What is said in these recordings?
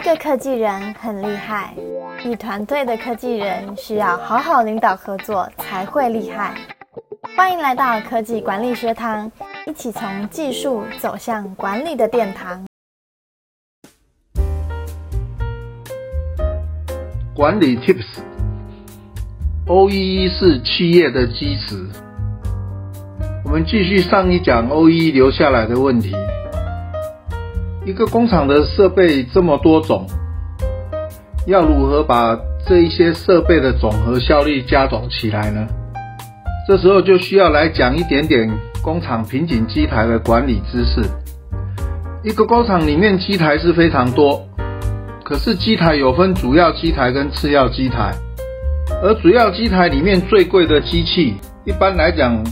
一个科技人很厉害，一团队的科技人需要好好领导合作才会厉害。欢迎来到科技管理学堂，一起从技术走向管理的殿堂。管理 Tips，OEE 是企业的基石。我们继续上一讲 OEE 留下来的问题。一个工厂的设备这么多种，要如何把这一些设备的总和效率加总起来呢？这时候就需要来讲一点点工厂瓶颈机台的管理知识。一个工厂里面机台是非常多。可是机台有分主要机台跟次要机台，而主要机台里面最贵的机器，一般来讲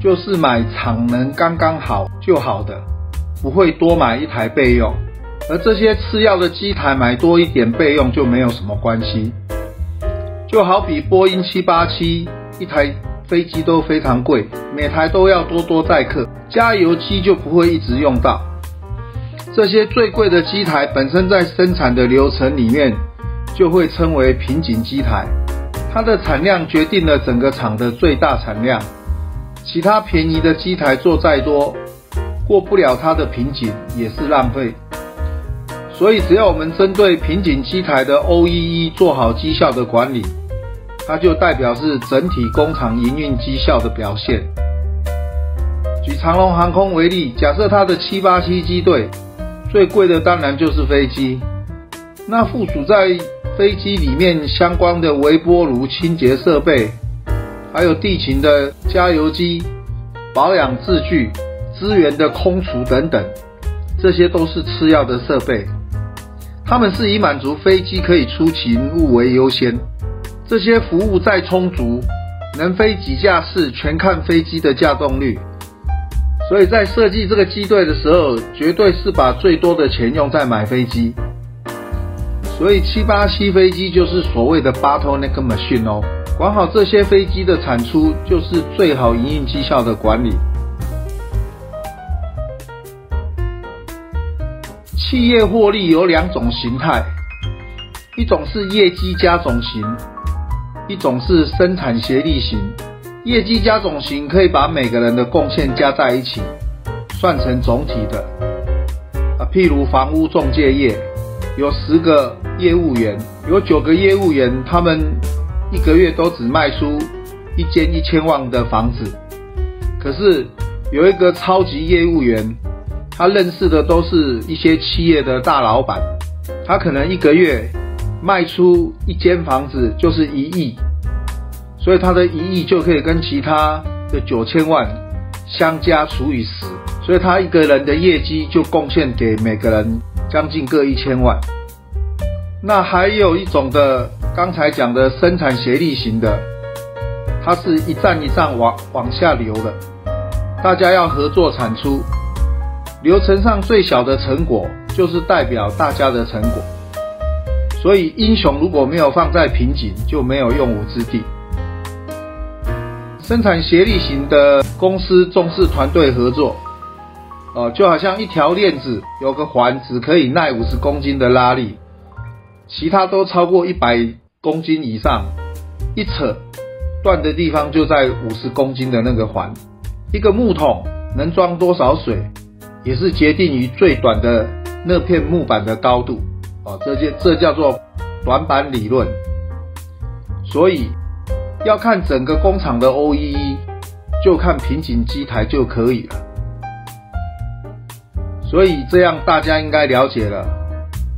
就是买产能刚刚好就好的，不会多买一台备用。而这些次要的机台买多一点备用就没有什么关系。就好比波音七八七一台飞机都非常贵，每台都要多多载客，加油机就不会一直用到。这些最贵的机台本身在生产的流程里面就会称为瓶颈机台，它的产量决定了整个厂的最大产量。其他便宜的机台做再多，过不了它的瓶颈也是浪费。所以只要我们针对瓶颈机台的 OEE 做好绩效的管理，它就代表是整体工厂营运绩效的表现。举长龙航空为例，假设它的七八七机队。最贵的当然就是飞机，那附属在飞机里面相关的微波炉、清洁设备，还有地勤的加油机、保养制具、资源的空厨等等，这些都是次要的设备。他们是以满足飞机可以出勤务为优先。这些服务再充足，能飞几架次全看飞机的架动率。所以在设计这个机队的时候，绝对是把最多的钱用在买飞机。所以七八七飞机就是所谓的 bottleneck machine 哦，管好这些飞机的产出，就是最好营运绩效的管理。企业获利有两种形态，一种是业绩加总型，一种是生产协力型。业绩加总型可以把每个人的贡献加在一起，算成总体的。啊，譬如房屋中介业，有十个业务员，有九个业务员，他们一个月都只卖出一间一千万的房子。可是有一个超级业务员，他认识的都是一些企业的大老板，他可能一个月卖出一间房子就是一亿。所以他的一亿就可以跟其他的九千万相加除以十，所以他一个人的业绩就贡献给每个人将近各一千万。那还有一种的，刚才讲的生产协力型的，它是一站一站往往下流的，大家要合作产出，流程上最小的成果就是代表大家的成果。所以英雄如果没有放在瓶颈，就没有用武之地。生产协力型的公司重视团队合作，哦，就好像一条链子有个环只可以耐五十公斤的拉力，其他都超过一百公斤以上，一扯断的地方就在五十公斤的那个环。一个木桶能装多少水，也是决定于最短的那片木板的高度，哦，这叫这叫做短板理论，所以。要看整个工厂的 OEE，就看瓶颈机台就可以了。所以这样大家应该了解了，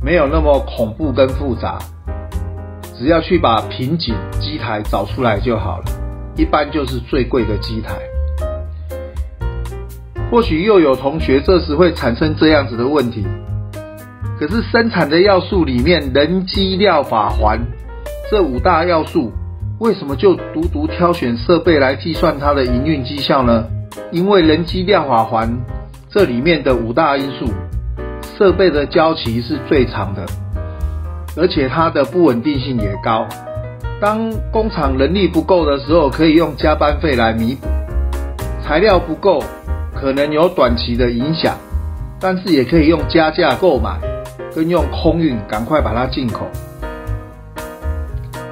没有那么恐怖跟复杂，只要去把瓶颈机台找出来就好了。一般就是最贵的机台。或许又有同学这时会产生这样子的问题：可是生产的要素里面，人机料法环这五大要素。为什么就独独挑选设备来计算它的营运绩效呢？因为人机料法环这里面的五大因素，设备的交期是最长的，而且它的不稳定性也高。当工厂人力不够的时候，可以用加班费来弥补；材料不够，可能有短期的影响，但是也可以用加价购买，跟用空运赶快把它进口。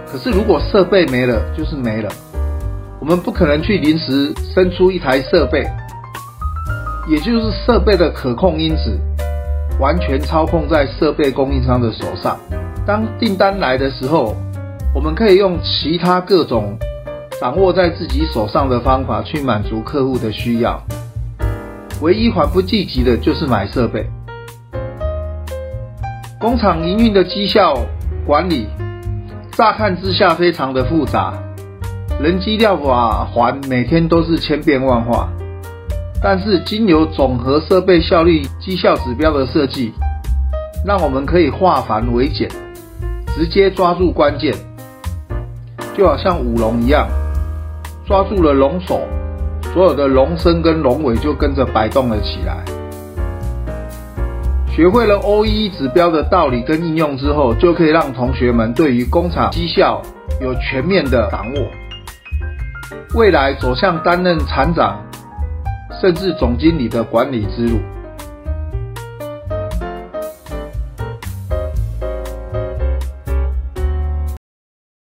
可是如果设备没了，就是没了。我们不可能去临时生出一台设备，也就是设备的可控因子完全操控在设备供应商的手上。当订单来的时候，我们可以用其他各种掌握在自己手上的方法去满足客户的需要。唯一还不积极的就是买设备。工厂营运的绩效管理，乍看之下非常的复杂，人机料法环每天都是千变万化。但是经由总和设备效率绩效指标的设计，让我们可以化繁为简，直接抓住关键，就好像舞龙一样，抓住了龙首。所有的龙身跟龙尾就跟着摆动了起来。学会了 OEE 指标的道理跟应用之后，就可以让同学们对于工厂绩效有全面的掌握。未来走向担任厂长甚至总经理的管理之路。